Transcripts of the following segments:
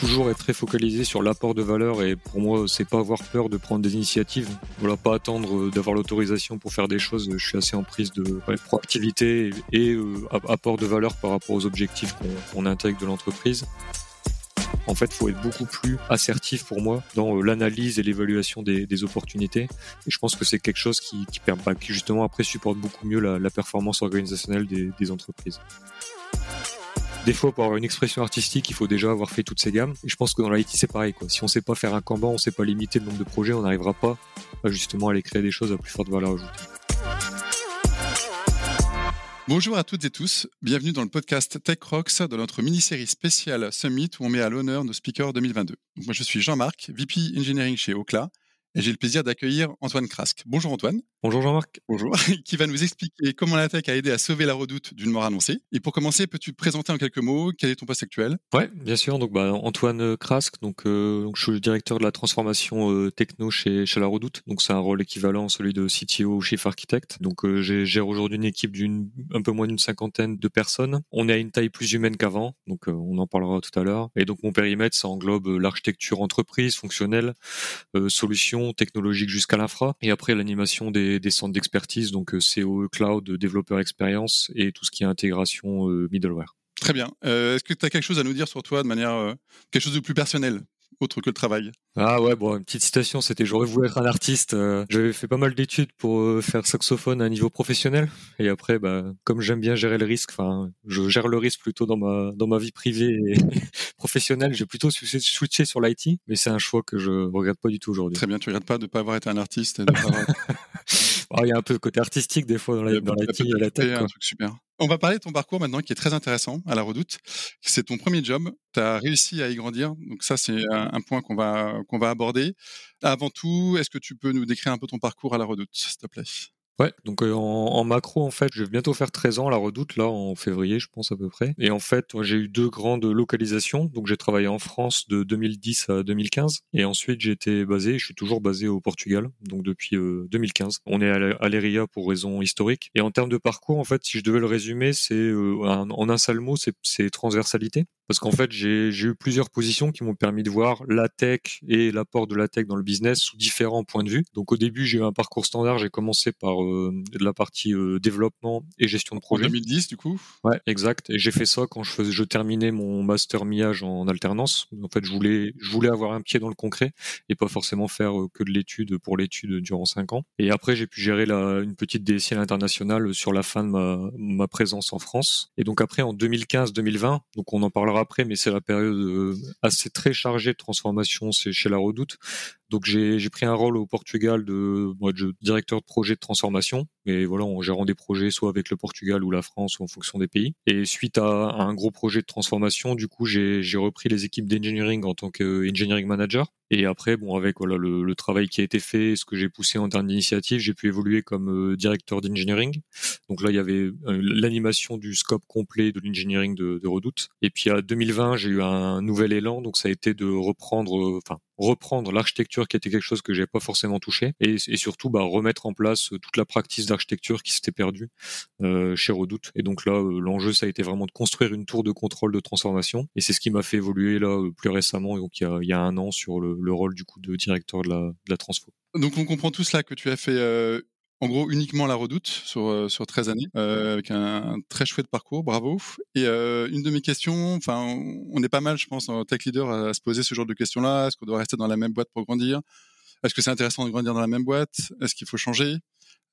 toujours être très focalisé sur l'apport de valeur et pour moi, c'est pas avoir peur de prendre des initiatives. Voilà, pas attendre d'avoir l'autorisation pour faire des choses. Je suis assez en prise de proactivité et, apport de valeur par rapport aux objectifs qu'on intègre de l'entreprise. En fait, il faut être beaucoup plus assertif pour moi dans euh, l'analyse et l'évaluation des, opportunités. Et je pense que c'est quelque chose qui, qui, bah, qui, justement après supporte beaucoup mieux la, performance organisationnelle des, entreprises. Des fois, pour avoir une expression artistique, il faut déjà avoir fait toutes ces gammes. Et je pense que dans l'IT, c'est pareil. Quoi. Si on ne sait pas faire un Kanban, on ne sait pas limiter le nombre de projets, on n'arrivera pas justement à aller créer des choses à plus forte valeur ajoutée. Bonjour à toutes et tous, bienvenue dans le podcast Tech Rocks de notre mini-série spéciale Summit où on met à l'honneur nos speakers 2022. Moi je suis Jean-Marc, VP Engineering chez Ocla et j'ai le plaisir d'accueillir Antoine Krask. Bonjour Antoine. Bonjour Jean-Marc. Bonjour. qui va nous expliquer comment la tech a aidé à sauver la redoute d'une mort annoncée. Et pour commencer, peux-tu te présenter en quelques mots? Quel est ton poste actuel? Ouais, bien sûr. Donc, bah, Antoine Krask. Donc, euh, donc, je suis le directeur de la transformation euh, techno chez, chez la redoute. Donc, c'est un rôle équivalent à celui de CTO ou Chief Architect. Donc, euh, j'ai gère aujourd'hui une équipe d'une un peu moins d'une cinquantaine de personnes. On est à une taille plus humaine qu'avant. Donc, on en parlera tout à l'heure. Et donc, mon périmètre, ça englobe l'architecture entreprise, fonctionnelle, solutions technologiques jusqu'à l'infra. Et après, l'animation des, centres d'expertise donc euh, COE Cloud, développeur expérience et tout ce qui est intégration euh, middleware. Très bien. Euh, est-ce que tu as quelque chose à nous dire sur toi de manière quelque chose de plus personnel? Autre que le travail Ah ouais, bon, une petite citation, c'était j'aurais voulu être un artiste. J'avais fait pas mal d'études pour faire saxophone à un niveau professionnel, et après, bah, comme j'aime bien gérer le risque, enfin, je gère le risque plutôt dans ma dans ma vie privée et professionnelle. J'ai plutôt switché sur l'IT, mais c'est un choix que je regrette pas du tout aujourd'hui. Très bien, tu regrettes pas de pas avoir été un artiste. De pas il y a un peu le côté artistique des fois dans dans la, la tête. Un truc super. On va parler de ton parcours maintenant qui est très intéressant à la Redoute. C'est ton premier job. Tu as réussi à y grandir. Donc ça, c'est un, point qu'on va, qu'on va aborder. Avant tout, est-ce que tu peux nous décrire un peu ton parcours à la Redoute, s'il te plaît? Ouais, donc euh, en, macro, en fait, je vais bientôt faire 13 ans à la Redoute, là, en février, je pense à peu près. Et en fait, j'ai eu deux grandes localisations. Donc j'ai travaillé en France de 2010 à 2015. Et ensuite, j'ai été basé, je suis toujours basé au Portugal, donc depuis 2015. Euh, On est à l'ERIA pour raison historique. Et en termes de parcours, en fait, si je devais le résumer, c'est euh, en un seul mot, c'est transversalité parce qu'en fait j'ai eu plusieurs positions qui m'ont permis de voir la tech et l'apport de la tech dans le business sous différents points de vue. Donc au début j'ai eu un parcours standard, j'ai commencé par euh, la partie euh, développement et gestion de projet. En 2010 du coup? Ouais, exact. Et j'ai fait ça quand je faisais, je terminais mon master MIAGE en alternance. En fait je voulais je voulais avoir un pied dans le concret et pas forcément faire euh, que de l'étude pour l'étude durant cinq ans. Et après j'ai pu gérer la, une petite DSI à l'international sur la fin de ma, ma présence en France. Et donc après en 2015-2020, donc on en parlera après, mais c'est la période assez très chargée de transformation c'est chez la Redoute. Donc j'ai pris un rôle au Portugal de, de, directeur de projet de transformation, mais voilà en gérant des projets soit avec le Portugal ou la France ou en fonction des pays. Et suite à, un gros projet de transformation, du coup j'ai repris les équipes d'engineering en tant qu'engineering manager. Et après, bon, avec voilà le, travail qui a été fait, ce que j'ai poussé en termes d'initiative, j'ai pu évoluer comme euh, directeur d'engineering. Donc là, il y avait euh, l'animation du scope complet de l'engineering de, de, Redoute. Et puis à 2020, j'ai eu un nouvel élan, donc ça a été de reprendre, euh, enfin reprendre l'architecture qui était quelque chose que j'avais pas forcément touché et, surtout bah, remettre en place euh, toute la pratique d'architecture qui s'était perdue euh, chez Redoute. Et donc là, euh, l'enjeu, ça a été vraiment de construire une tour de contrôle de transformation et c'est ce qui m'a fait évoluer là euh, plus récemment, donc il y a, un an sur le, le, rôle du coup de directeur de la, de la transfo. Donc on comprend tout cela que tu as fait en gros uniquement la redoute sur, sur 13 années, avec un, très chouette parcours, bravo. Et une de mes questions, enfin, on est pas mal, je pense, en tech leader à se poser ce genre de questions-là. Est-ce qu'on doit rester dans la même boîte pour grandir? Est-ce que c'est intéressant de grandir dans la même boîte? Est-ce qu'il faut changer?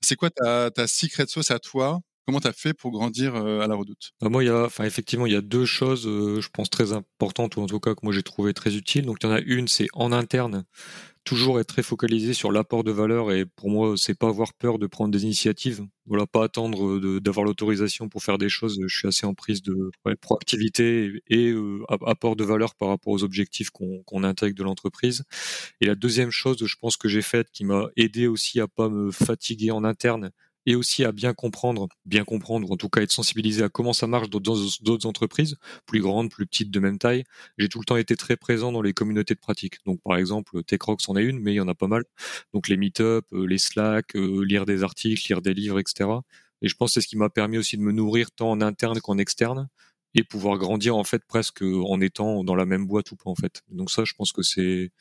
C'est quoi ta, secret sauce à toi? Comment tu as fait pour grandir à la redoute? Bah, Moi, il y a, effectivement, il y a deux choses, je pense, très importantes, ou en tout cas que moi j'ai trouvé très utiles. Donc, il y en a une, c'est en interne, toujours être très focalisé sur l'apport de valeur et pour moi c'est pas avoir peur de prendre des initiatives. Voilà pas attendre d'avoir l'autorisation pour faire des choses. Je suis assez en prise de proactivité et, euh, apport de valeur par rapport aux objectifs qu'on intègre de l'entreprise. Et la deuxième chose je pense que j'ai faite qui m'a aidé aussi à pas me fatiguer en interne et aussi à bien comprendre, bien comprendre, ou en tout cas être sensibilisé à comment ça marche dans d'autres entreprises, plus grandes, plus petites, de même taille. J'ai tout le temps été très présent dans les communautés de pratique. Donc par exemple, TechRox en est une, mais il y en a pas mal. Donc les meet-up, euh, les Slack, euh, lire des articles, lire des livres, etc. Et je pense que c'est ce qui m'a permis aussi de me nourrir tant en interne qu'en externe et pouvoir grandir en fait presque en étant dans la même boîte ou pas en fait. Donc ça, je pense que c'est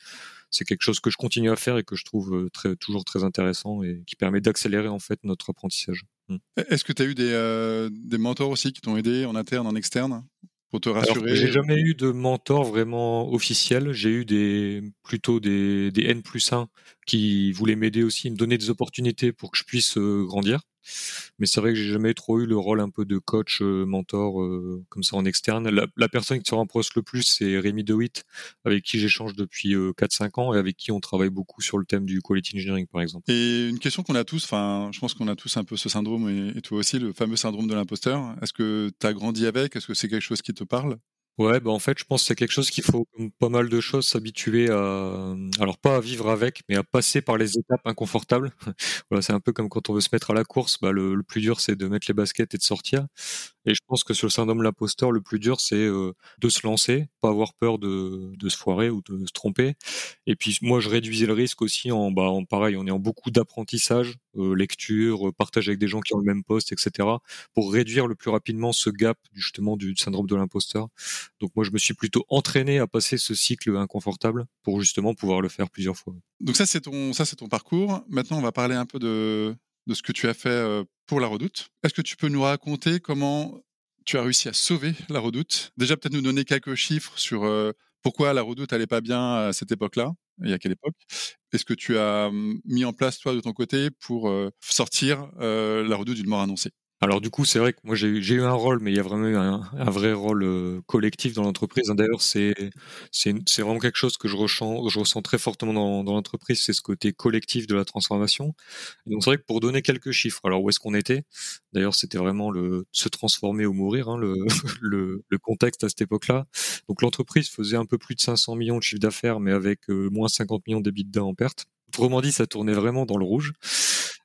c'est quelque chose que je continue à faire et que je trouve très, toujours très intéressant et qui permet d'accélérer en fait notre apprentissage. Mmh. Est-ce que tu as eu des, des mentors aussi qui t'ont aidé en interne, en externe pour te rassurer? J'ai jamais eu de mentor vraiment officiel. J'ai eu des plutôt des, des N plus 1 qui voulaient m'aider aussi, me donner des opportunités pour que je puisse grandir. Mais c'est vrai que j'ai jamais trop eu le rôle un peu de coach, euh, mentor euh, comme ça en externe. La, personne qui se rapproche le plus, c'est Rémi DeWitt, avec qui j'échange depuis 4-5 euh, ans et avec qui on travaille beaucoup sur le thème du quality engineering, par exemple. Et une question qu'on a tous, enfin, je pense qu'on a tous un peu ce syndrome et, et toi aussi, le fameux syndrome de l'imposteur. Est-ce que tu as grandi avec? Est-ce que c'est quelque chose qui te parle? Ouais, bah en fait, je pense que c'est quelque chose qu'il faut, pas mal de choses, s'habituer à, alors pas à vivre avec, mais à passer par les étapes inconfortables. voilà, c'est un peu comme quand on veut se mettre à la course, bah le plus dur c'est de mettre les baskets et de sortir. Et je pense que sur le syndrome de l'imposteur, le plus dur, c'est euh, de se lancer, pas avoir peur de, se foirer ou de se tromper. Et puis moi, je réduisais le risque aussi en, bah, en pareil, on est en beaucoup d'apprentissage, euh, lecture, partage avec des gens qui ont le même poste, etc., pour réduire le plus rapidement ce gap justement du syndrome de l'imposteur. Donc moi, je me suis plutôt entraîné à passer ce cycle inconfortable pour justement pouvoir le faire plusieurs fois. Donc ça, c'est ton, ça, c'est ton parcours. Maintenant, on va parler un peu de, de ce que tu as fait pour la redoute. Est-ce que tu peux nous raconter comment tu as réussi à sauver la redoute? Déjà, peut-être nous donner quelques chiffres sur pourquoi la redoute n'allait pas bien à cette époque-là et à quelle époque. Est-ce que tu as hum, mis en place, toi, de ton côté, pour sortir la redoute d'une mort annoncée? Alors du coup, c'est vrai que moi j'ai eu un rôle, mais il y a vraiment eu un, vrai rôle euh, collectif dans l'entreprise. Hein. D'ailleurs, c'est c'est vraiment quelque chose que je ressens, je ressens très fortement dans, dans l'entreprise, c'est ce côté collectif de la transformation. donc c'est vrai que pour donner quelques chiffres, alors où est-ce qu'on était? D'ailleurs, c'était vraiment le se transformer ou mourir, hein, le, le, le, contexte à cette époque-là. Donc l'entreprise faisait un peu plus de 500 millions de chiffre d'affaires, mais avec euh, moins 50 millions d'EBITDA en perte. Autrement dit, ça tournait vraiment dans le rouge.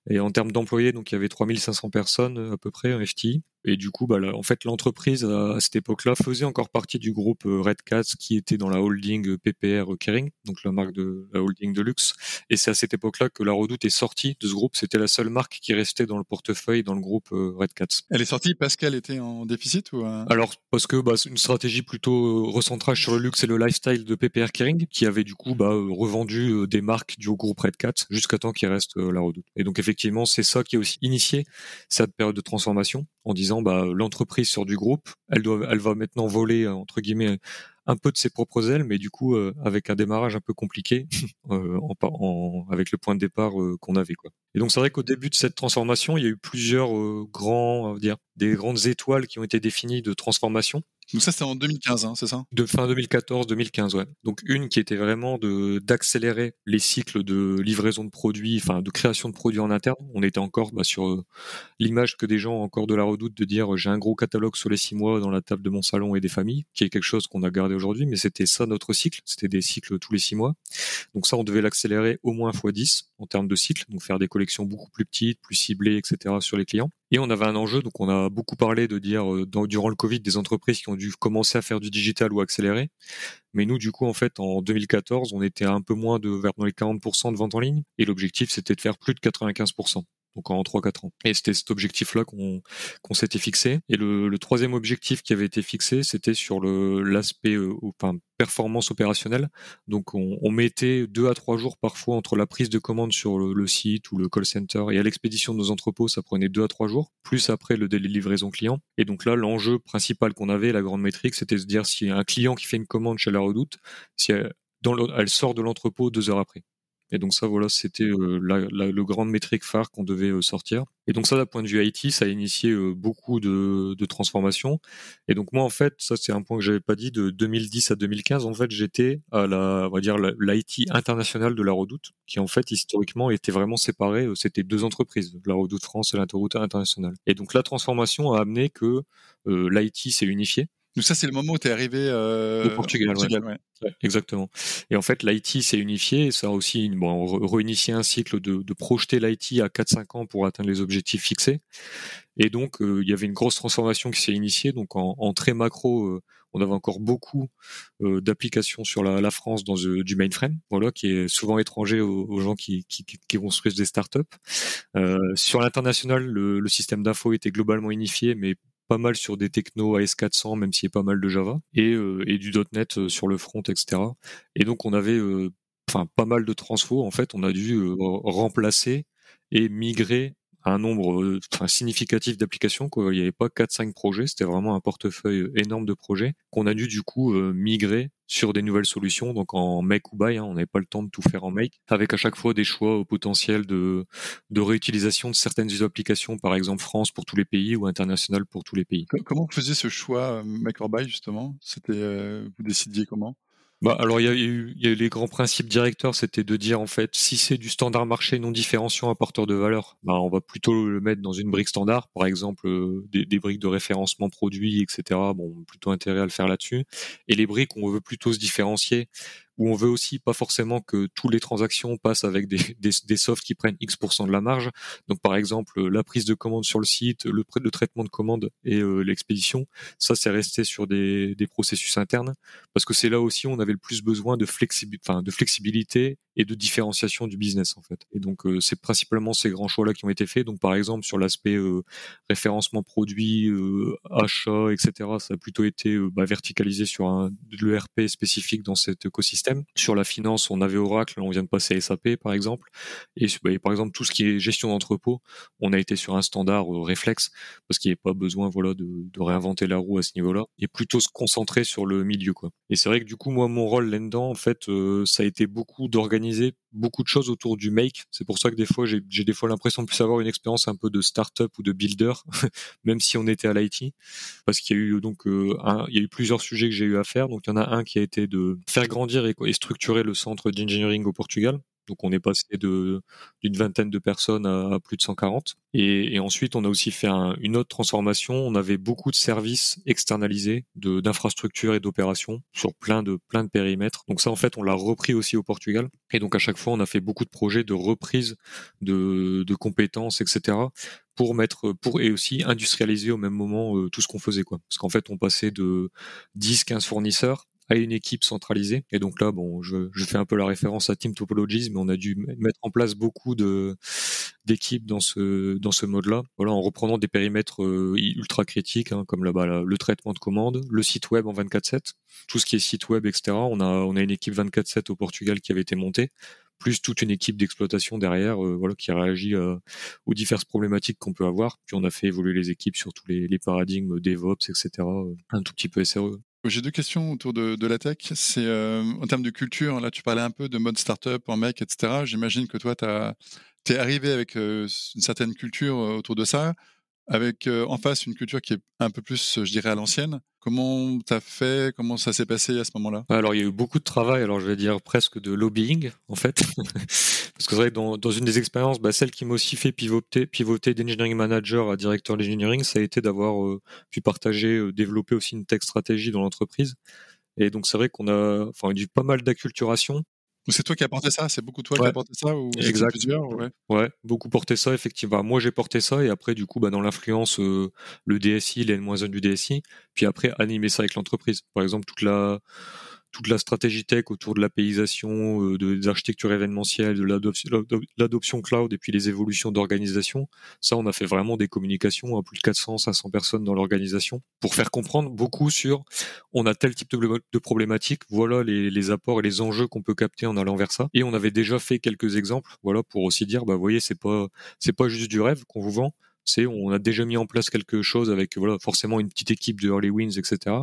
Et en termes d'employés, donc il y avait 3500 personnes à peu près en FTI. Et du coup, bah, en fait, l'entreprise à, cette époque-là faisait encore partie du groupe euh, Red Cats qui était dans la holding euh, PPR Kering, donc la marque de la holding de luxe. Et c'est à cette époque-là que la Redoute est sortie de ce groupe. C'était la seule marque qui restait dans le portefeuille dans le groupe euh, Red Cats. Elle est sortie parce qu'elle était en déficit ou Alors parce que bah, c'est une stratégie plutôt recentrage sur le luxe et le lifestyle de PPR Kering qui avait du coup bah, revendu des marques du groupe Red Cats jusqu'à temps qu'il reste la Redoute. Et donc effectivement, c'est ça qui a aussi initié cette période de transformation en disant bah, l'entreprise sort du groupe, elle va maintenant voler entre guillemets un peu de ses propres ailes, mais du coup euh, avec un démarrage un peu compliqué euh, avec le point de départ euh, qu'on avait. Et donc c'est vrai qu'au début de cette transformation, il y a eu plusieurs grands, on va dire, des grandes étoiles qui ont été définies de transformation. Donc ça, c'était en 2015, hein, c'est ça? De fin 2014-2015, ouais. Donc une qui était vraiment de d'accélérer les cycles de livraison de produits, enfin de création de produits en interne. On était encore bah, sur euh, l'image que des gens ont encore de la redoute de dire j'ai un gros catalogue sur les six mois dans la table de mon salon et des familles, qui est quelque chose qu'on a gardé aujourd'hui, mais c'était ça notre cycle. C'était des cycles tous les six mois. Donc ça, on devait l'accélérer au moins x10 en termes de cycle, donc faire des collections beaucoup plus petites, plus ciblées, etc. sur les clients. Et on avait un enjeu, donc on a beaucoup parlé de dire euh, durant le Covid des entreprises qui ont dû commencer à faire du digital ou accélérer. Mais nous, du coup, en fait, en 2014, on était un peu moins de vers les 40% de ventes en ligne, et l'objectif c'était de faire plus de 95% donc en 3-4 ans. Et c'était cet objectif-là qu'on s'était fixé. Et le, troisième objectif qui avait été fixé, c'était sur l'aspect euh, performance opérationnelle. Donc on, mettait deux à trois jours parfois entre la prise de commande sur le, site ou le call center et à l'expédition de nos entrepôts, ça prenait deux à trois jours, plus après le délai de livraison client. Et donc là, l'enjeu principal qu'on avait, la grande métrique, c'était de se dire si un client qui fait une commande chez la Redoute, si elle sort de l'entrepôt deux heures après. Et donc ça, voilà, c'était euh, le grand métrique phare qu'on devait euh, sortir. Et donc ça, d'un point de vue IT, ça a initié euh, beaucoup de, transformations. Et donc moi, en fait, ça c'est un point que j'avais pas dit, de 2010 à 2015, en fait, j'étais à la, on va dire, l'IT international de la Redoute, qui en fait historiquement était vraiment séparé. C'était deux entreprises, la Redoute France et l'Interroute international. Et donc la transformation a amené que l'IT s'est unifié. Donc ça, c'est le moment où tu es arrivé euh, au Portugal. ouais. Exactement. Et en fait, l'IT s'est unifié. ça a aussi bon, réinitié un cycle de, de projeter l'IT à 4-5 ans pour atteindre les objectifs fixés. Et donc, euh, il y avait une grosse transformation qui s'est initiée. Donc, en, en très macro, euh, on avait encore beaucoup euh, d'applications sur la, la, France dans du mainframe, voilà, qui est souvent étranger aux, aux gens qui, qui, qui, construisent des startups. sur l'international, le, le système d'info était globalement unifié, mais pas mal sur des technos AS400, même s'il y a pas mal de Java, et, et du .NET sur le front, etc. Et donc on avait enfin pas mal de transfo. En fait, on a dû remplacer et migrer un nombre enfin, significatif d'applications. Quoi. Il n'y avait pas 4-5 projets, c'était vraiment un portefeuille énorme de projets qu'on a dû du coup migrer sur des nouvelles solutions, donc en make ou buy, hein, on n'avait pas le temps de tout faire en make, avec à chaque fois des choix au potentiel de, de réutilisation de certaines applications, par exemple France pour tous les pays ou international pour tous les pays. Comment vous faisiez ce choix make or buy justement? C'était vous décidiez comment? Bah, alors il y a, eu, les grands principes directeurs, c'était de dire en fait si c'est du standard marché non différenciant apporteur de valeur, bah, on va plutôt le mettre dans une brique standard, par exemple euh, des, des, briques de référencement produit, etc. Bon, plutôt intérêt à le faire là-dessus. Et les briques, on veut plutôt se différencier où on veut aussi pas forcément que toutes les transactions passent avec des, des, softs qui prennent X% de la marge. Donc par exemple, la prise de commande sur le site, le, traitement de commande et euh, l'expédition, ça c'est resté sur des, des, processus internes parce que c'est là aussi où on avait le plus besoin de, flexibilité, enfin, de flexibilité et de différenciation du business en fait. Et donc euh, c'est principalement ces grands choix là qui ont été faits. Donc par exemple sur l'aspect euh, référencement produit, euh, achat, etc. Ça a plutôt été bah, verticalisé sur un l'ERP spécifique dans cet écosystème. Sur la finance, on avait Oracle, on vient de passer à SAP par exemple. Et, bah, par exemple tout ce qui est gestion d'entrepôt, on a été sur un standard réflexe parce qu'il n'y avait pas besoin voilà de, réinventer la roue à ce niveau-là et plutôt se concentrer sur le milieu quoi. Et c'est vrai que du coup moi mon rôle là-dedans en fait ça a été beaucoup d'organiser beaucoup de choses autour du make. C'est pour ça que des fois, j'ai des fois l'impression de plus avoir une expérience un peu de start-up ou de builder, même si on était à l'IT, parce qu'il y a eu donc euh, il y a eu plusieurs sujets que j'ai eu à faire. Donc il y en a un qui a été de faire grandir et, et structurer le centre d'engineering au Portugal. Donc on est passé d'une vingtaine de personnes à, plus de 140. Et, ensuite on a aussi fait une autre transformation. On avait beaucoup de services externalisés, d'infrastructures et d'opérations sur plein de plein de périmètres. Donc ça en fait on l'a repris aussi au Portugal. Et donc à chaque fois on a fait beaucoup de projets de reprise de, compétences, etc pour mettre pour et aussi industrialiser au même moment euh, tout ce qu'on faisait parce qu'en fait on passait de 10 15 fournisseurs à une équipe centralisée. Et donc là, bon, je, je, fais un peu la référence à Team Topologies, mais on a dû mettre en place beaucoup de d'équipes dans ce dans ce mode-là. Voilà, en reprenant des périmètres euh, ultra critiques, hein, comme là-bas le traitement de commande, le site web en 24/7, tout ce qui est site web, etc. On a on a une équipe 24/7 au Portugal qui avait été montée plus toute une équipe d'exploitation derrière, euh, voilà, qui réagit euh, aux diverses problématiques qu'on peut avoir. Puis on a fait évoluer les équipes sur tous les, les paradigmes DevOps, etc. Un tout petit peu SRE. J'ai deux questions autour de, la tech. C'est euh, en termes de culture, là tu parlais un peu de mode startup en mec, etc. J'imagine que toi, tu es arrivé avec euh, une certaine culture euh, autour de ça avec euh, en face une culture qui est un peu plus, je dirais, à l'ancienne. Comment t'as fait? Comment ça s'est passé à ce moment-là? Alors, il y a eu beaucoup de travail. Alors, je vais dire presque de lobbying, en fait, parce que c'est vrai que dans, dans, une des expériences, bah, celle qui m'a aussi fait pivoter, pivoter d'engineering manager à directeur d'engineering, ça a été d'avoir pu partager, développer aussi une tech stratégie dans l'entreprise. Et donc, c'est vrai qu'on a, enfin, eu pas mal d'acculturation. C'est toi qui as porté ça? C'est beaucoup toi qui as porté ça ou Exact. ouais. ouais. beaucoup porté ça, effectivement. Moi, j'ai porté ça et après, du coup, bah, dans l'influence, euh, le DSI, les N-1 du DSI, puis après, animer ça avec l'entreprise. Par exemple, toute la toute la stratégie tech autour de la euh, de, des architectures événementielles, de l'adoption cloud et puis les évolutions d'organisation. Ça, on a fait vraiment des communications à plus de 400, 500 personnes dans l'organisation pour faire comprendre beaucoup sur on a tel type de, problématique, voilà les, apports et les enjeux qu'on peut capter en allant vers ça. Et on avait déjà fait quelques exemples, voilà, pour aussi dire, bah, voyez, c'est pas, c'est pas juste du rêve qu'on vous vend c'est on a déjà mis en place quelque chose avec voilà forcément une petite équipe de early wins etc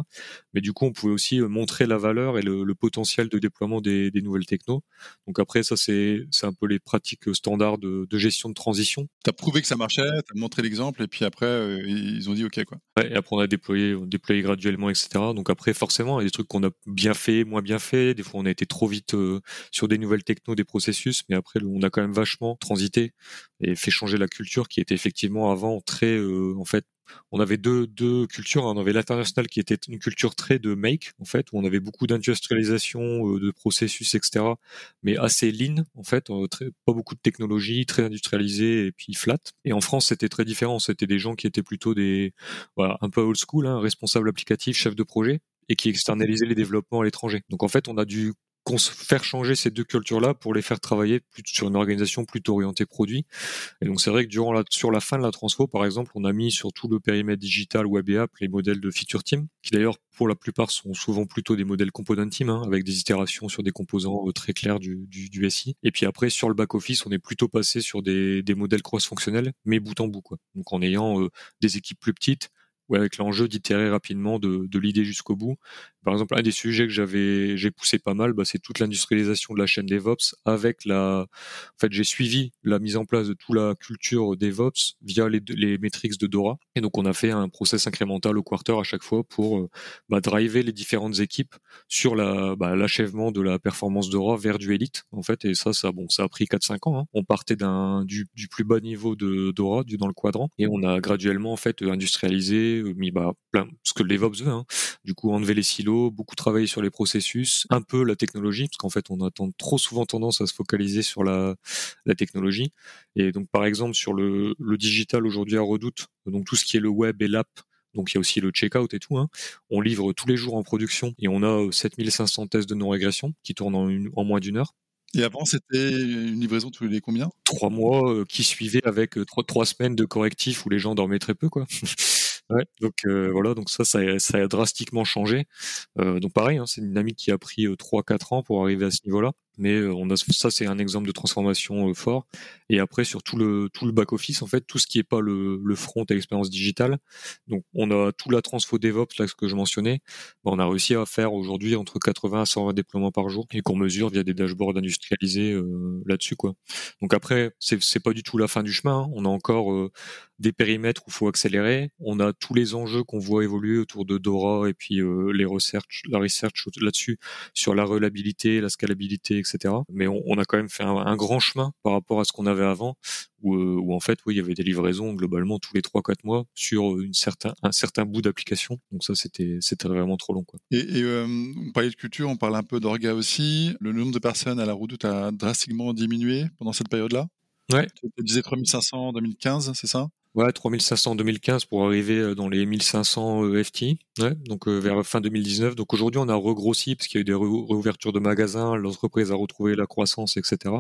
mais du coup on pouvait aussi euh, montrer la valeur et le, le potentiel de déploiement des, des, nouvelles technos donc après ça c'est un peu les pratiques standards de, de gestion de transition. T'as prouvé que ça marchait t'as montré l'exemple et puis après euh, ils ont dit ok quoi. Ouais, et après on a déployé on a déployé graduellement etc donc après forcément il y a des trucs qu'on a bien fait moins bien fait. Des fois on a été trop vite euh, sur des nouvelles technos des processus. Mais après on a quand même vachement transité et fait changer la culture qui était effectivement avant très euh, en fait on avait deux, deux cultures. Hein. On avait l'international qui était une culture très de make, en fait, où on avait beaucoup d'industrialisation, euh, de processus, etc., mais assez lean, en fait, euh, très, pas beaucoup de technologie, très industrialisé et puis flat. Et en France, c'était très différent. C'était des gens qui étaient plutôt des, voilà, un peu old school, hein, responsables applicatifs, chefs de projet, et qui externalisaient les développements à l'étranger. Donc en fait, on a dû faire changer ces deux cultures-là pour les faire travailler sur une organisation plutôt orientée produit. Et donc c'est vrai que durant la, sur la fin de la transfo, par exemple, on a mis sur tout le périmètre digital web et app les modèles de feature team, qui d'ailleurs pour la plupart sont souvent plutôt des modèles component team, hein, avec des itérations sur des composants euh, très clairs du, du, du, SI. Et puis après sur le back office, on est plutôt passé sur des, des modèles cross-fonctionnels, mais bout en bout, quoi. Donc en ayant euh, des équipes plus petites, ou avec l'enjeu d'itérer rapidement de, de l'idée jusqu'au bout. Par exemple, un des sujets que j'avais, j'ai poussé pas mal, bah, c'est toute l'industrialisation de la chaîne DevOps avec la, en fait, j'ai suivi la mise en place de toute la culture DevOps via les, métriques de Dora. Et donc, on a fait un process incrémental au quarter à chaque fois pour euh, bah, driver les différentes équipes sur bah, l'achèvement de la performance Dora vers du Elite, en fait. Et ça, ça, bon, ça a pris 4-5 ans. Hein. On partait d'un, du, plus bas niveau de Dora, dans le quadrant, et on a graduellement, en fait, industrialisé, mis, bah, plein, ce que DevOps veut, hein. Du coup, enlever les silos, beaucoup travaillé sur les processus, un peu la technologie, parce qu'en fait, on a trop souvent tendance à se focaliser sur la, la technologie. Et donc, par exemple, sur le, le digital aujourd'hui à Redoute, donc tout ce qui est le web et l'app, donc il y a aussi le checkout et tout. Hein. On livre tous les jours en production et on a 7500 tests de non-régression qui tournent en, une, en moins d'une heure. Et avant, c'était une livraison tous les combien? Trois mois euh, qui suivaient avec euh, trois, trois semaines de correctifs où les gens dormaient très peu, quoi. Ouais, donc euh, voilà, donc ça, ça, ça, a drastiquement changé. Euh, donc pareil, hein, c'est une dynamique qui a pris euh, 3-4 ans pour arriver à ce niveau-là mais euh, on a ça c'est un exemple de transformation euh, fort. Et après sur tout le tout le back office en fait tout ce qui est pas le, le front à l'expérience digitale donc on a tout la transfo DevOps là ce que je mentionnais. Bah, on a réussi à faire aujourd'hui entre 80 à 120 déploiements par jour et qu'on mesure via des dashboards industrialisés euh, là-dessus quoi. Donc après c'est c'est pas du tout la fin du chemin hein. on a encore des périmètres où faut accélérer. On a tous les enjeux qu'on voit évoluer autour de Dora et puis les la research là-dessus sur la reliabilité la scalabilité etc mais on, on, a quand même fait un, un, grand chemin par rapport à ce qu'on avait avant, où, euh, où, en fait, oui, il y avait des livraisons globalement tous les 3-4 mois sur une certain, un certain bout d'application. Donc ça, c'était c'était vraiment trop long. Quoi. Et, et euh, on parlait de culture, on parle un peu d'orga aussi. Le nombre de personnes à la Redoute a drastiquement diminué pendant cette période-là? Ouais. Tu disais 3500 en 2015, c'est ça? Ouais, 3500 en 2015 pour arriver euh, dans les 1500 euh, FT, ouais, donc euh, vers fin 2019. Donc aujourd'hui, on a regrossi parce qu'il y a eu des réouvertures de magasins, l'entreprise a retrouvé la croissance, etc.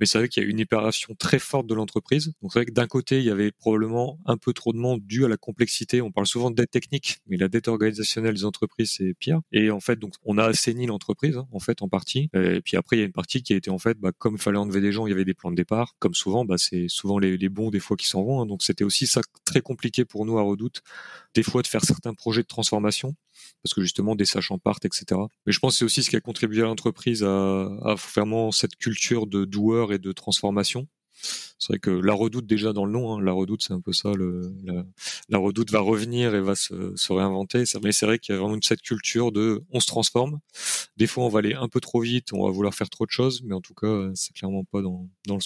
Mais c'est vrai qu'il y a eu une hyperation très forte de l'entreprise. Donc c'est vrai que d'un côté, il y avait probablement un peu trop de monde dû à la complexité. On parle souvent de dette technique, mais la dette organisationnelle des entreprises, c'est pire. Et en fait, donc on a assaini l'entreprise, hein, en fait, en partie. Et puis après, il y a une partie qui a été en fait, bah, comme il fallait enlever des gens, il y avait des plans de départ. Comme souvent, bah, c'est souvent les, bons des fois qui s'en vont. Hein. donc c'était aussi ça très compliqué pour nous à Redoute, des fois de faire certains projets de transformation, parce que justement des sachants partent, etc. Mais je pense que c'est aussi ce qui a contribué à l'entreprise à, à vraiment cette culture de doueur et de transformation. C'est vrai que la redoute déjà dans le nom, hein, la redoute c'est un peu ça, la, redoute va revenir et va se, réinventer. Mais c'est vrai qu'il y a vraiment cette culture de on se transforme. Des fois on va aller un peu trop vite, on va vouloir faire trop de choses, mais en tout cas c'est clairement pas dans, dans.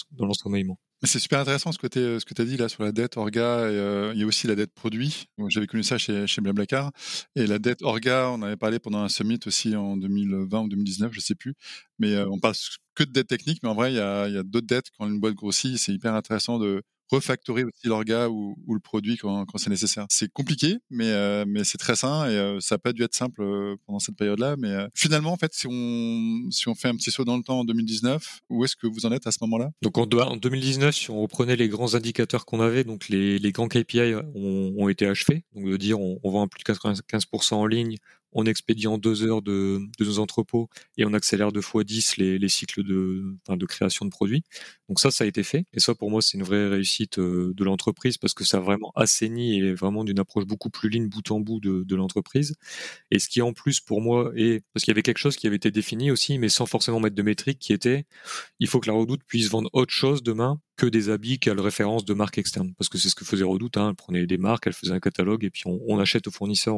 C'est super intéressant ce que tu que as dit là sur la dette Orga. Euh, il y a aussi la dette produit. J'avais connu ça chez, Blablacar. Et la dette Orga, on avait parlé pendant un summit aussi en 2020 ou 2019, je sais plus. Mais euh, on parle que de dette technique, mais en vrai, il y a, a d'autres dettes quand une boîte grossit. C'est hyper intéressant de, refactorer aussi l'orga ou, ou, le produit quand, quand c'est nécessaire. C'est compliqué, mais, euh, mais c'est très sain et euh, ça n'a pas dû être simple euh, pendant cette période-là. Mais euh, finalement, en fait, si on, si on fait un petit saut dans le temps en 2019, où est-ce que vous en êtes à ce moment-là? Donc en, en, 2019, si on reprenait les grands indicateurs qu'on avait, donc les, les grands KPI ont, ont, été achevés. Donc de dire on, on vend plus de 95% en ligne, on expédie en deux heures de, nos entrepôts et on accélère deux fois 10 les, les cycles de création de produits. Donc ça, ça a été fait. Et ça, pour moi, c'est une vraie réussite euh, de l'entreprise parce que ça a vraiment assaini et vraiment d'une approche beaucoup plus ligne bout en bout de, de l'entreprise. Et ce qui en plus pour moi est, parce qu'il y avait quelque chose qui avait été défini aussi, mais sans forcément mettre de métrique, qui était, il faut que la redoute puisse vendre autre chose demain que des habits qui a le référence de marques externes. Parce que c'est ce que faisait Redoute, hein. elle prenait des marques, elle faisait un catalogue et puis on, achète aux fournisseurs.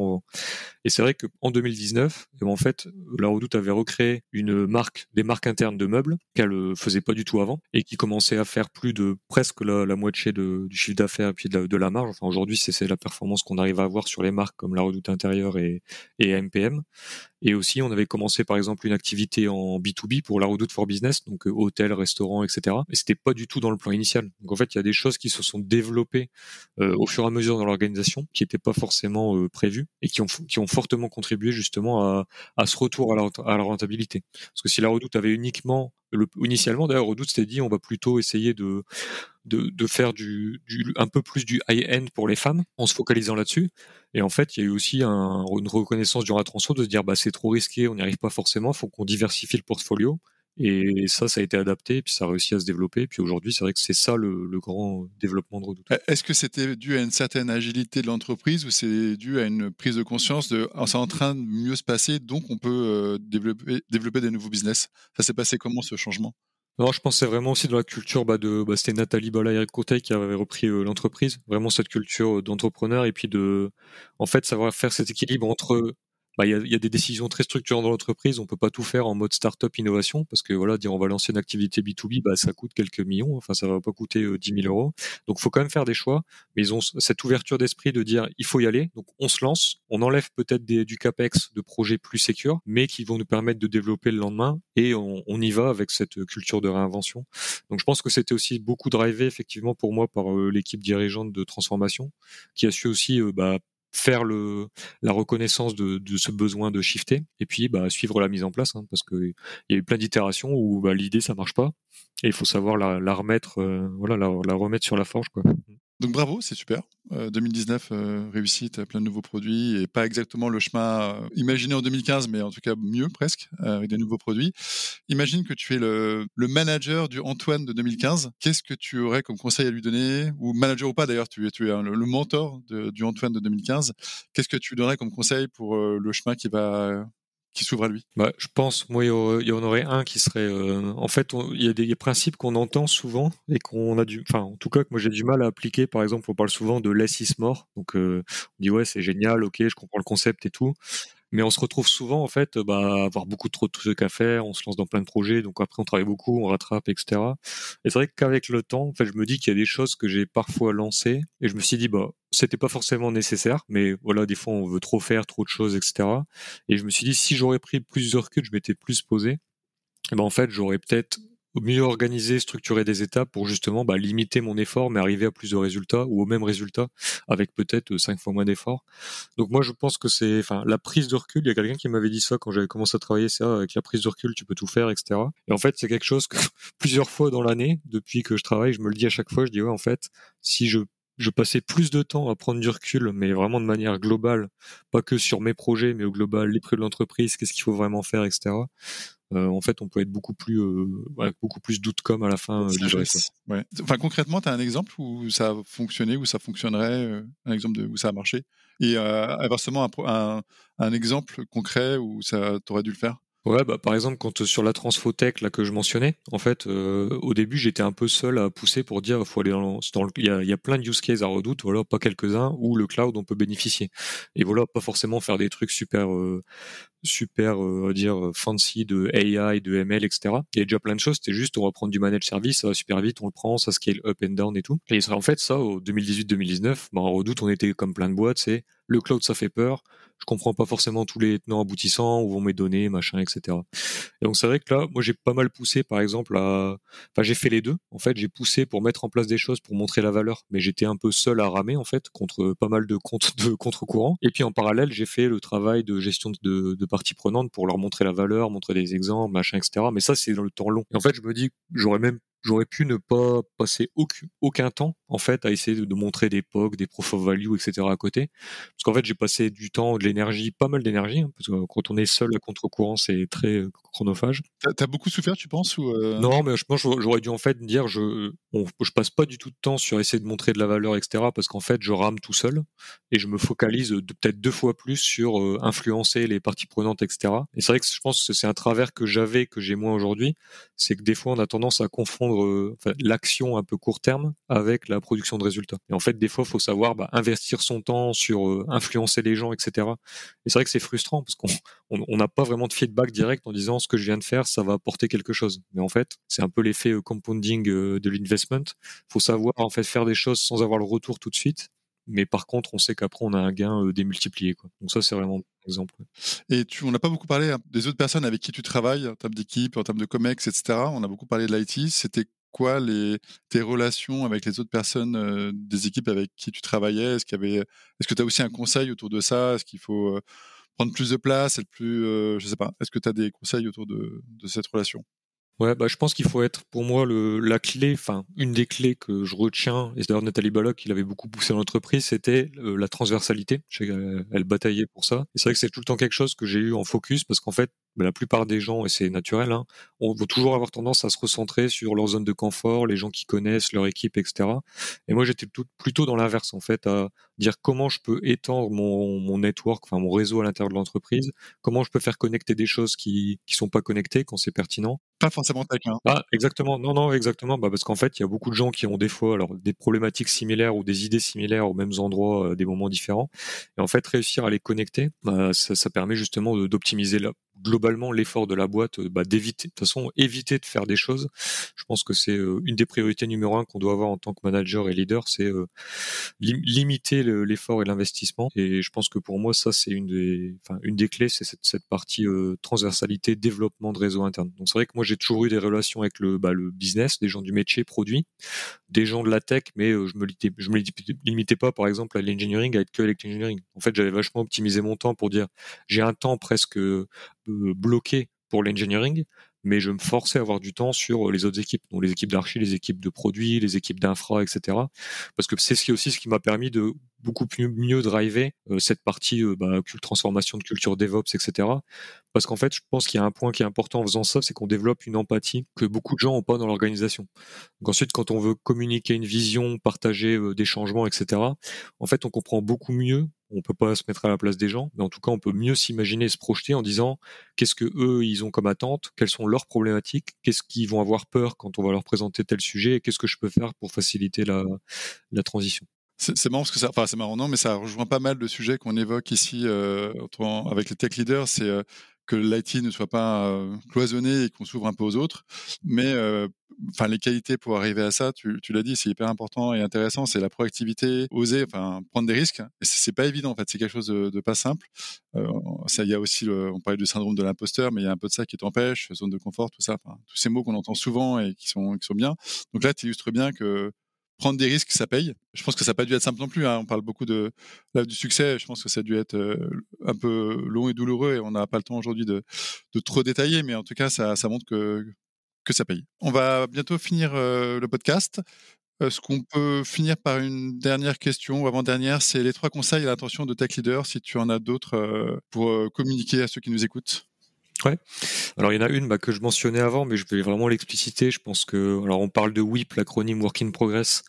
Et c'est vrai qu'en 2019, en fait, la Redoute avait recréé une marque, des marques internes de meubles qu'elle euh, faisait pas du tout avant et qui commençait à faire plus de presque la, moitié du chiffre d'affaires et puis de la, de marge. Enfin, aujourd'hui, c'est la performance qu'on arrive à avoir sur les marques comme la Redoute intérieure et, et MPM. Et aussi, on avait commencé par exemple une activité en B2B pour la Redoute for Business, donc hôtel, restaurant, etc. Et c'était pas du tout dans le plan initial. Donc en fait, il y a des choses qui se sont développées au fur et à mesure dans l'organisation, qui n'étaient pas forcément prévues et qui ont, qui ont fortement contribué justement à, à ce retour à la, à la rentabilité. Parce que si la Redoute avait uniquement le, initialement, d'ailleurs, Redoute s'était dit, on va plutôt essayer de, de, faire un peu plus du high-end pour les femmes, en se focalisant là-dessus. Et en fait, il y a eu aussi un, une reconnaissance du transfo de se dire, bah, c'est trop risqué, on n'y arrive pas forcément, faut qu'on diversifie le portfolio. Et ça, ça a été adapté, puis ça a réussi à se développer. Puis aujourd'hui, c'est vrai que c'est ça le, grand développement de Redoute. Est-ce que c'était dû à une certaine agilité de l'entreprise ou c'est dû à une prise de conscience de oh, c'est en train de mieux se passer, donc on peut euh, développer, développer des nouveaux business? Ça s'est passé comment ce changement? Non, je c'est vraiment aussi dans la culture bah, de bah, c'était Nathalie Bola et qui avaient repris euh, l'entreprise, vraiment cette culture d'entrepreneur et puis de en fait savoir faire cet équilibre entre bah, y, a, y, a, des décisions très structurantes dans l'entreprise. On peut pas tout faire en mode start-up innovation parce que voilà, dire on va lancer une activité B2B, bah, ça coûte quelques millions. Enfin, ça va pas coûter euh, 10 000 euros. Donc, faut quand même faire des choix. Mais ils ont cette ouverture d'esprit de dire il faut y aller. Donc, on se lance. On enlève peut-être du capex de projets plus sécures, mais qui vont nous permettre de développer le lendemain. Et on, on y va avec cette culture de réinvention. Donc, je pense que c'était aussi beaucoup drivé effectivement pour moi par euh, l'équipe dirigeante de transformation, qui a su aussi euh, bah, faire le, la reconnaissance de, de, ce besoin de shifter et puis bah, suivre la mise en place hein, parce qu'il y a eu plein d'itérations où bah, l'idée ça marche pas et il faut savoir la, remettre euh, voilà la, la, remettre sur la forge quoi. Donc bravo, c'est super. 2019, euh, euh, réussite, plein de nouveaux produits et pas exactement le chemin euh, imaginé en 2015, mais en tout cas mieux presque, avec des nouveaux produits. Imagine que tu es le, manager du Antoine de 2015. Qu'est-ce que tu aurais comme conseil à lui donner? Ou manager ou pas d'ailleurs, tu es, tu es le, mentor du Antoine de 2015. Qu'est-ce que tu donnerais comme conseil pour le chemin qui va s'ouvre à lui bah, Je pense, moi, il y en aurait un qui serait. Euh, en fait, il y a des principes qu'on entend souvent et qu'on a du. Enfin, en tout cas, que moi j'ai du mal à appliquer. Par exemple, on parle souvent de less is more. Donc, euh, on dit ouais, c'est génial, ok, je comprends le concept et tout mais on se retrouve souvent en fait bah, avoir beaucoup trop de trucs à faire, on se lance dans plein de projets, donc après on travaille beaucoup, on rattrape, etc. Et c'est vrai qu'avec le temps, en fait, je me dis qu'il y a des choses que j'ai parfois lancées et je me suis dit bah c'était pas forcément nécessaire, mais voilà des fois on veut trop faire, trop de choses, etc. Et je me suis dit si j'aurais pris plus de je m'étais plus posé, ben en fait j'aurais peut-être mieux organiser, structurer des étapes pour justement bah, limiter mon effort, mais arriver à plus de résultats ou au même résultat avec peut-être euh, cinq fois moins d'efforts. Donc moi, je pense que c'est, enfin, la prise de recul. Il y a quelqu'un qui m'avait dit ça quand j'avais commencé à travailler ça. Avec la prise de recul, tu peux tout faire, etc. Et en fait, c'est quelque chose que plusieurs fois dans l'année, depuis que je travaille, je me le dis à chaque fois. Je dis ouais, en fait, si je je passais plus de temps à prendre du recul, mais vraiment de manière globale, pas que sur mes projets, mais au global, les prix de l'entreprise, qu'est-ce qu'il faut vraiment faire, etc. Euh, en fait, on peut être beaucoup plus, euh, beaucoup plus d'outcome à la fin. Euh, ouais. Enfin, concrètement, tu as un exemple où ça a fonctionné, où ça fonctionnerait, un exemple de, où ça a marché, et inversement, un, un, exemple concret où ça t'aurais dû le faire? Ouais, bah, par exemple, quand sur la transfotech là que je mentionnais, en fait, au début, j'étais un peu seul à pousser pour dire, faut aller dans, dans il y a, y a, plein de use cases à Redoute, voilà, pas quelques-uns où le cloud on peut bénéficier. Et voilà, pas forcément faire des trucs super super, euh, dire, fancy de AI, de ML, etc. Il y a déjà plein de choses. C'était juste, on va prendre du managed service, ça va super vite, on le prend, ça scale up and down et tout. Et en fait, ça, au 2018-2019, bah, en Redoute, on était comme plein de boîtes, c'est le cloud, ça fait peur. Je comprends pas forcément tous les tenants aboutissants, où vont mes données, machin, etc. Et donc, c'est vrai que là, moi, j'ai pas mal poussé, par exemple, à, enfin, j'ai fait les deux. En fait, j'ai poussé pour mettre en place des choses pour montrer la valeur, mais j'étais un peu seul à ramer, en fait, contre pas mal de comptes de contre-courant. Et puis, en parallèle, j'ai fait le travail de gestion de, de parties prenantes pour leur montrer la valeur, montrer des exemples, machin, etc. Mais ça, c'est dans le temps long. En fait, je me dis, j'aurais même j'aurais pu ne pas passer aucun, aucun temps en fait à essayer de, montrer des POC, des proof of value, etc. à côté. Parce qu'en fait, j'ai passé du temps, de l'énergie, pas mal d'énergie, hein, parce que quand on est seul à contre-courant, c'est très euh, chronophage. T'as as beaucoup souffert, tu penses ou euh? Non, mais je pense j'aurais dû en fait dire, je, je passe pas du tout de temps sur essayer de montrer de la valeur, etc. Parce qu'en fait, je rame tout seul et je me focalise peut-être deux fois plus sur euh, influencer les parties prenantes, etc. Et c'est vrai que je pense que c'est un travers que j'avais, que j'ai moins aujourd'hui, c'est que des fois, on a tendance à confondre euh, l'action un peu court terme avec la production de résultats. Et en fait, des fois, faut savoir bah, investir son temps sur euh, influencer les gens, etc. Et c'est vrai que c'est frustrant parce qu'on n'a pas vraiment de feedback direct en disant ce que je viens de faire, ça va apporter quelque chose. Mais en fait, c'est un peu l'effet euh, compounding de l'investment. Il faut savoir en fait faire des choses sans avoir le retour tout de suite mais par contre, on sait qu'après, on a un gain démultiplié. Quoi. Donc ça, c'est vraiment un exemple. Et tu, on n'a pas beaucoup parlé hein, des autres personnes avec qui tu travailles, en termes d'équipe, en termes de COMEX, etc. On a beaucoup parlé de l'IT. C'était quoi les, tes relations avec les autres personnes des équipes avec qui tu travaillais? Est-ce que tu as aussi un conseil autour de ça? Est-ce qu'il faut prendre plus de place, être plus, je sais pas. Est-ce que tu as des conseils autour de cette relation? Ouais, bah, je pense qu'il faut être, pour moi, le, la clé, enfin, une des clés que je retiens, et d'ailleurs Nathalie Balloc, qui l'avait beaucoup poussé dans l'entreprise, c'était euh, la transversalité. Sais elle bataillait pour ça. Et c'est vrai que c'est tout le temps quelque chose que j'ai eu en focus, parce qu'en fait, la plupart des gens, et c'est naturel, hein, on va toujours avoir tendance à se recentrer sur leur zone de confort, les gens qui connaissent leur équipe, etc. Et moi, j'étais plutôt dans l'inverse, en fait, à dire comment je peux étendre mon, mon network, enfin mon réseau à l'intérieur de l'entreprise, comment je peux faire connecter des choses qui qui sont pas connectées quand c'est pertinent, pas forcément tech. Hein. Ah, exactement. Non, non, exactement. Bah, parce qu'en fait, il y a beaucoup de gens qui ont des fois alors des problématiques similaires ou des idées similaires aux mêmes endroits, euh, des moments différents. Et en fait, réussir à les connecter, bah, ça, ça, permet justement d'optimiser globalement l'effort de la boîte, euh, bah, d'éviter, de toute façon, éviter de faire des choses. Je pense que c'est euh, une des priorités numéro un qu'on doit avoir en tant que manager et leader, c'est limiter l'effort et l'investissement. Et je pense que pour moi, ça, c'est une des, une des clés, c'est cette, cette, partie transversalité, développement de réseau interne. Donc c'est vrai que moi, j'ai toujours eu des relations avec le, bah, le business, des gens du métier, produit, des gens de la tech, mais euh, je me je me limitais pas, par exemple, à l'engineering, à être que avec l'engineering. En fait, j'avais vachement optimisé mon temps pour dire, j'ai un temps presque euh, bloqué pour l'engineering, mais je me forçais à avoir du temps sur les autres équipes, donc les équipes d'archi, les équipes de produits, les équipes d'infra, etc. Parce que c'est ce qui aussi ce qui m'a permis de beaucoup mieux driver euh, cette partie euh, bah, transformation de culture DevOps, etc. Parce qu'en fait, je pense qu'il y a un point qui est important en faisant ça, c'est qu'on développe une empathie que beaucoup de gens n'ont pas dans l'organisation. Donc ensuite, quand on veut communiquer une vision, partager euh, des changements, etc. En fait, on comprend beaucoup mieux on peut pas se mettre à la place des gens, mais en tout cas, on peut mieux s'imaginer, se projeter en disant qu'est-ce que eux ils ont comme attente, quelles sont leurs problématiques, qu'est-ce qu'ils vont avoir peur quand on va leur présenter tel sujet, et qu'est-ce que je peux faire pour faciliter la, transition. C'est marrant parce que ça, enfin c'est marrant non, mais ça rejoint pas mal de sujets qu'on évoque ici euh, avec les tech leaders. C'est euh, que l'IT ne soit pas euh, cloisonné et qu'on s'ouvre un peu aux autres. Mais euh, enfin, les qualités pour arriver à ça, tu, l'as dit, c'est hyper important et intéressant. C'est la proactivité, oser, enfin, prendre des risques. Et c'est pas évident en fait. C'est quelque chose de, pas simple. Euh, il y a aussi, on parlait du syndrome de l'imposteur, mais il y a un peu de ça qui t'empêche, zone de confort, tout ça. Tous ces mots qu'on entend souvent et qui sont bien. Donc là, tu illustres bien que prendre des risques, ça paye. Je pense que ça n'a pas dû être simple non plus. Hein. On parle beaucoup de du succès. Je pense que ça a dû être euh, un peu long et douloureux et on n'a pas le temps aujourd'hui de, de, trop détailler, mais en tout cas, ça montre que, que ça paye. On va bientôt finir euh, le podcast. Est-ce qu'on peut finir par une dernière question ou avant-dernière C'est les trois conseils à l'attention de Tech Leader, si tu en as d'autres euh, pour communiquer à ceux qui nous écoutent. Ouais. Alors il y en a une bah, que je mentionnais avant, mais je vais vraiment l'expliciter. Je pense que, alors on parle de WIP, l'acronyme Work in Progress,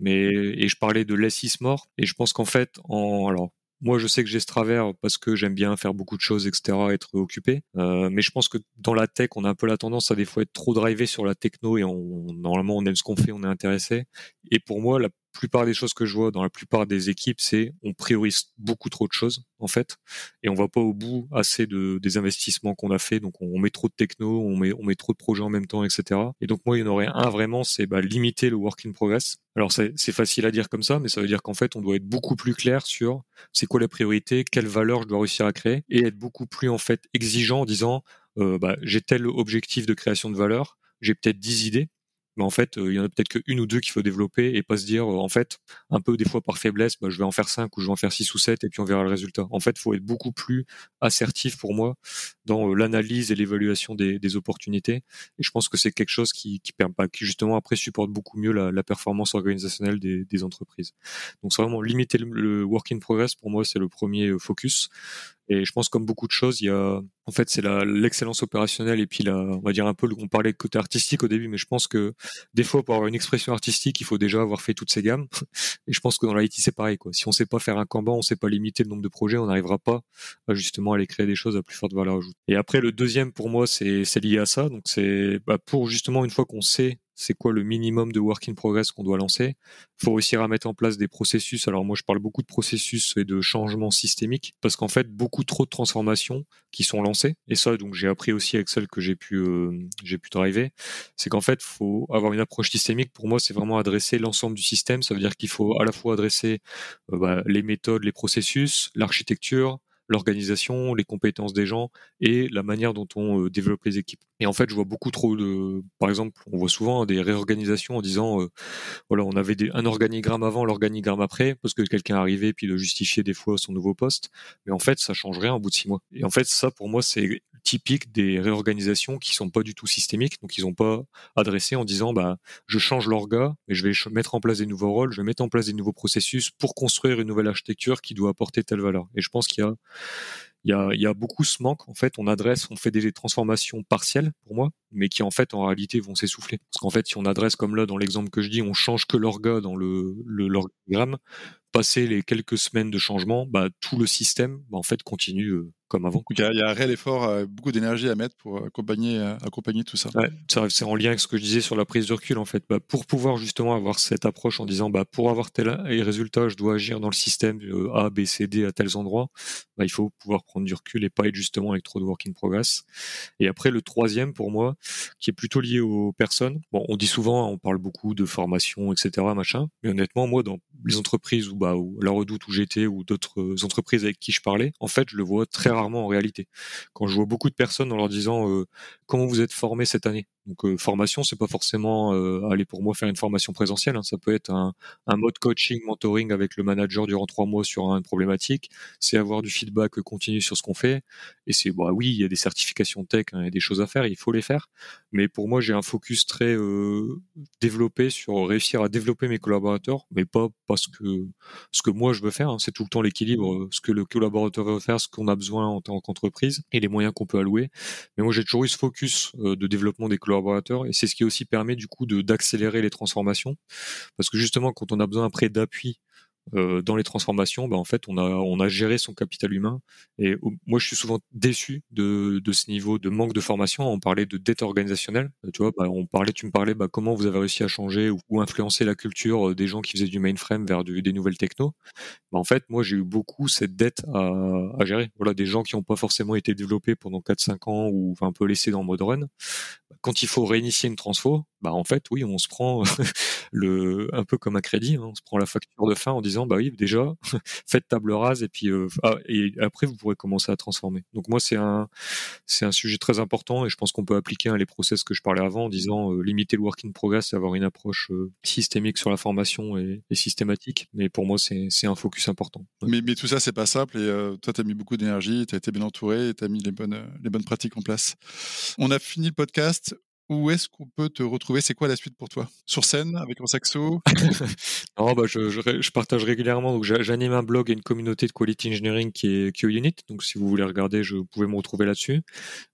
mais et je parlais de less is more. Et je pense qu'en fait, en alors moi, je sais que j'ai ce travers parce que j'aime bien faire beaucoup de choses, etc., être occupé. Euh, mais je pense que dans la tech, on a un peu la tendance à des fois être trop drivé sur la techno et on, normalement, on aime ce qu'on fait, on est intéressé. Et pour moi, la plupart des choses que je vois dans la plupart des équipes, c'est on priorise beaucoup trop de choses en fait, et on va pas au bout assez de des investissements qu'on a fait. Donc on, met trop de techno, on met on met trop de projets en même temps, etc. Et donc moi il y en aurait un vraiment, c'est bah, limiter le work in progress. Alors c'est facile à dire comme ça, mais ça veut dire qu'en fait on doit être beaucoup plus clair sur c'est quoi la priorité, quelle valeur je dois réussir à créer, et être beaucoup plus en fait exigeant en disant euh, bah, j'ai tel objectif de création de valeur, j'ai peut-être 10 idées, en fait, euh, il y en a peut-être qu'une ou deux qu'il faut développer et pas se dire, euh, en fait, un peu des fois par faiblesse, bah, je vais en faire cinq ou je vais en faire six ou sept et puis on verra le résultat. En fait, il faut être beaucoup plus assertif pour moi dans euh, l'analyse et l'évaluation des, opportunités. Et je pense que c'est quelque chose qui, qui, bah, justement après supporte beaucoup mieux la, performance organisationnelle des, des entreprises. Donc c'est vraiment limiter le, le, work in progress pour moi, c'est le premier focus. Et je pense comme beaucoup de choses, il y a en fait c'est l'excellence opérationnelle et puis la, on va dire un peu on parlait de côté artistique au début, mais je pense que des fois pour avoir une expression artistique, il faut déjà avoir fait toutes ces gammes. Et je pense que dans l'IT c'est pareil quoi. Si on sait pas faire un Kanban, on sait pas limiter le nombre de projets, on n'arrivera pas à justement aller créer des choses à plus forte valeur ajoutée. Et après le deuxième pour moi c'est lié à ça, donc c'est bah, pour justement une fois qu'on sait c'est quoi le minimum de work in progress qu'on doit lancer. Il faut réussir à mettre en place des processus. Alors moi, je parle beaucoup de processus et de changements systémiques parce qu'en fait, beaucoup trop de transformations qui sont lancées. Et ça, donc j'ai appris aussi avec celle que j'ai pu euh, pu driver, c'est qu'en fait, faut avoir une approche systémique. Pour moi, c'est vraiment adresser l'ensemble du système. Ça veut dire qu'il faut à la fois adresser euh, bah, les méthodes, les processus, l'architecture, l'organisation, les compétences des gens et la manière dont on euh, développe les équipes. Et en fait, je vois beaucoup trop de, par exemple, on voit souvent des réorganisations en disant, euh, voilà, on avait un organigramme avant, l'organigramme après, parce que quelqu'un arrivait puis de justifier des fois son nouveau poste. Mais en fait, ça change rien au bout de six mois. Et en fait, ça, pour moi, c'est typique des réorganisations qui sont pas du tout systémiques, donc ils ont pas adressé en disant, bah, je change l'orga, et je vais mettre en place des nouveaux rôles, je vais mettre en place des nouveaux processus pour construire une nouvelle architecture qui doit apporter telle valeur. Et je pense qu'il y a il y a, il y a beaucoup ce manque. En fait, on adresse, on fait des transformations partielles pour moi, mais qui en fait en réalité vont s'essouffler. Parce qu'en fait, si on adresse comme là dans l'exemple que je dis, on change que l'orga dans le, le l'orgagramme, passer les quelques semaines de changement, bah, tout le système bah, en fait continue euh, comme avant. Il y, a, il y, a, un réel effort, euh, beaucoup d'énergie à mettre pour accompagner, euh, accompagner tout ça. Ouais, c'est en lien avec ce que je disais sur la prise de recul en fait. Bah, pour pouvoir justement avoir cette approche en disant bah, pour avoir tel résultat, je dois agir dans le système A, B, C, D à tels endroits, bah, il faut pouvoir prendre du recul et pas être justement avec trop de work in progress. Et après le troisième pour moi, qui est plutôt lié aux personnes. Bon, on dit souvent, on parle beaucoup de formation, etc., machin. Mais honnêtement, moi, dans les entreprises où, bah, où la Redoute où j'étais ou d'autres entreprises avec qui je parlais, en fait, je le vois très rarement en réalité. Quand je vois beaucoup de personnes en leur disant euh, comment vous êtes formé cette année, donc euh, formation, c'est pas forcément euh, aller pour moi faire une formation présentielle. Hein. Ça peut être un, mode coaching, mentoring avec le manager durant trois mois sur une problématique. C'est avoir du feedback continu sur ce qu'on fait. Et c'est bah oui, il y a des certifications tech, hein, il y a des choses à faire, il faut les faire. Mais pour moi, j'ai un focus très euh, développé sur réussir à développer mes collaborateurs, mais pas parce que ce que moi je veux faire. Hein. C'est tout le temps l'équilibre, ce que le collaborateur veut faire, ce qu'on a besoin en tant qu'entreprise et les moyens qu'on peut allouer. Mais moi, j'ai toujours eu ce focus de développement des collaborateurs et c'est ce qui aussi permet du coup d'accélérer les transformations. Parce que justement quand on a besoin après d'appui euh, dans les transformations, bah, en fait, on a, on a géré son capital humain. Et moi, je suis souvent déçu de, de ce niveau de manque de formation. On parlait de dette organisationnelle. Tu vois, bah, on parlait, tu me parlais, bah, comment vous avez réussi à changer ou, influencer la culture euh, des gens qui faisaient du mainframe vers des nouvelles techno. Bah, en fait, moi, j'ai eu beaucoup cette dette à, à, gérer. Voilà, des gens qui n'ont pas forcément été développés pendant 4-5 ans ou un peu laissés dans le mode run. Quand il faut réinitier une transfo, bah en fait, oui, on se prend le un peu comme un crédit, hein, on se prend la facture de fin en disant bah oui, déjà faites table rase et puis euh, ah, et après vous pourrez commencer à transformer. Donc moi c'est un c'est un sujet très important et je pense qu'on peut appliquer hein, les process que je parlais avant en disant euh, limiter le work in progress et avoir une approche euh, systémique sur la formation et, et systématique. Mais pour moi c'est c'est un focus important. Mais mais tout ça c'est pas simple et toi tu as mis beaucoup d'énergie, tu as été bien entouré, tu as mis les bonnes les bonnes pratiques en place. On a fini le podcast où est-ce qu'on peut te retrouver? C'est quoi la suite pour toi? Sur scène, avec un saxo? Non, bah, je, je, je, partage régulièrement. Donc, j'anime un blog et une communauté de quality engineering qui est QUnit. Donc, si vous voulez regarder, je pouvez me retrouver là-dessus.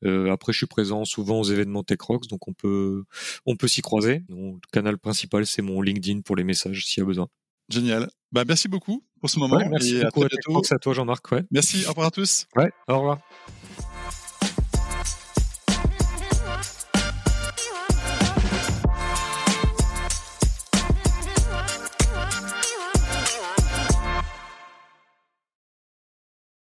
Euh, après, je suis présent souvent aux événements TechRox, donc on peut, on peut s'y croiser. Donc, le canal principal, c'est mon LinkedIn pour les messages s'il y a besoin. Génial. Bah, merci beaucoup pour ce moment. Ouais, merci et beaucoup à à toi, Jean-Marc. Ouais. Merci. Au revoir à tous. Ouais, au revoir.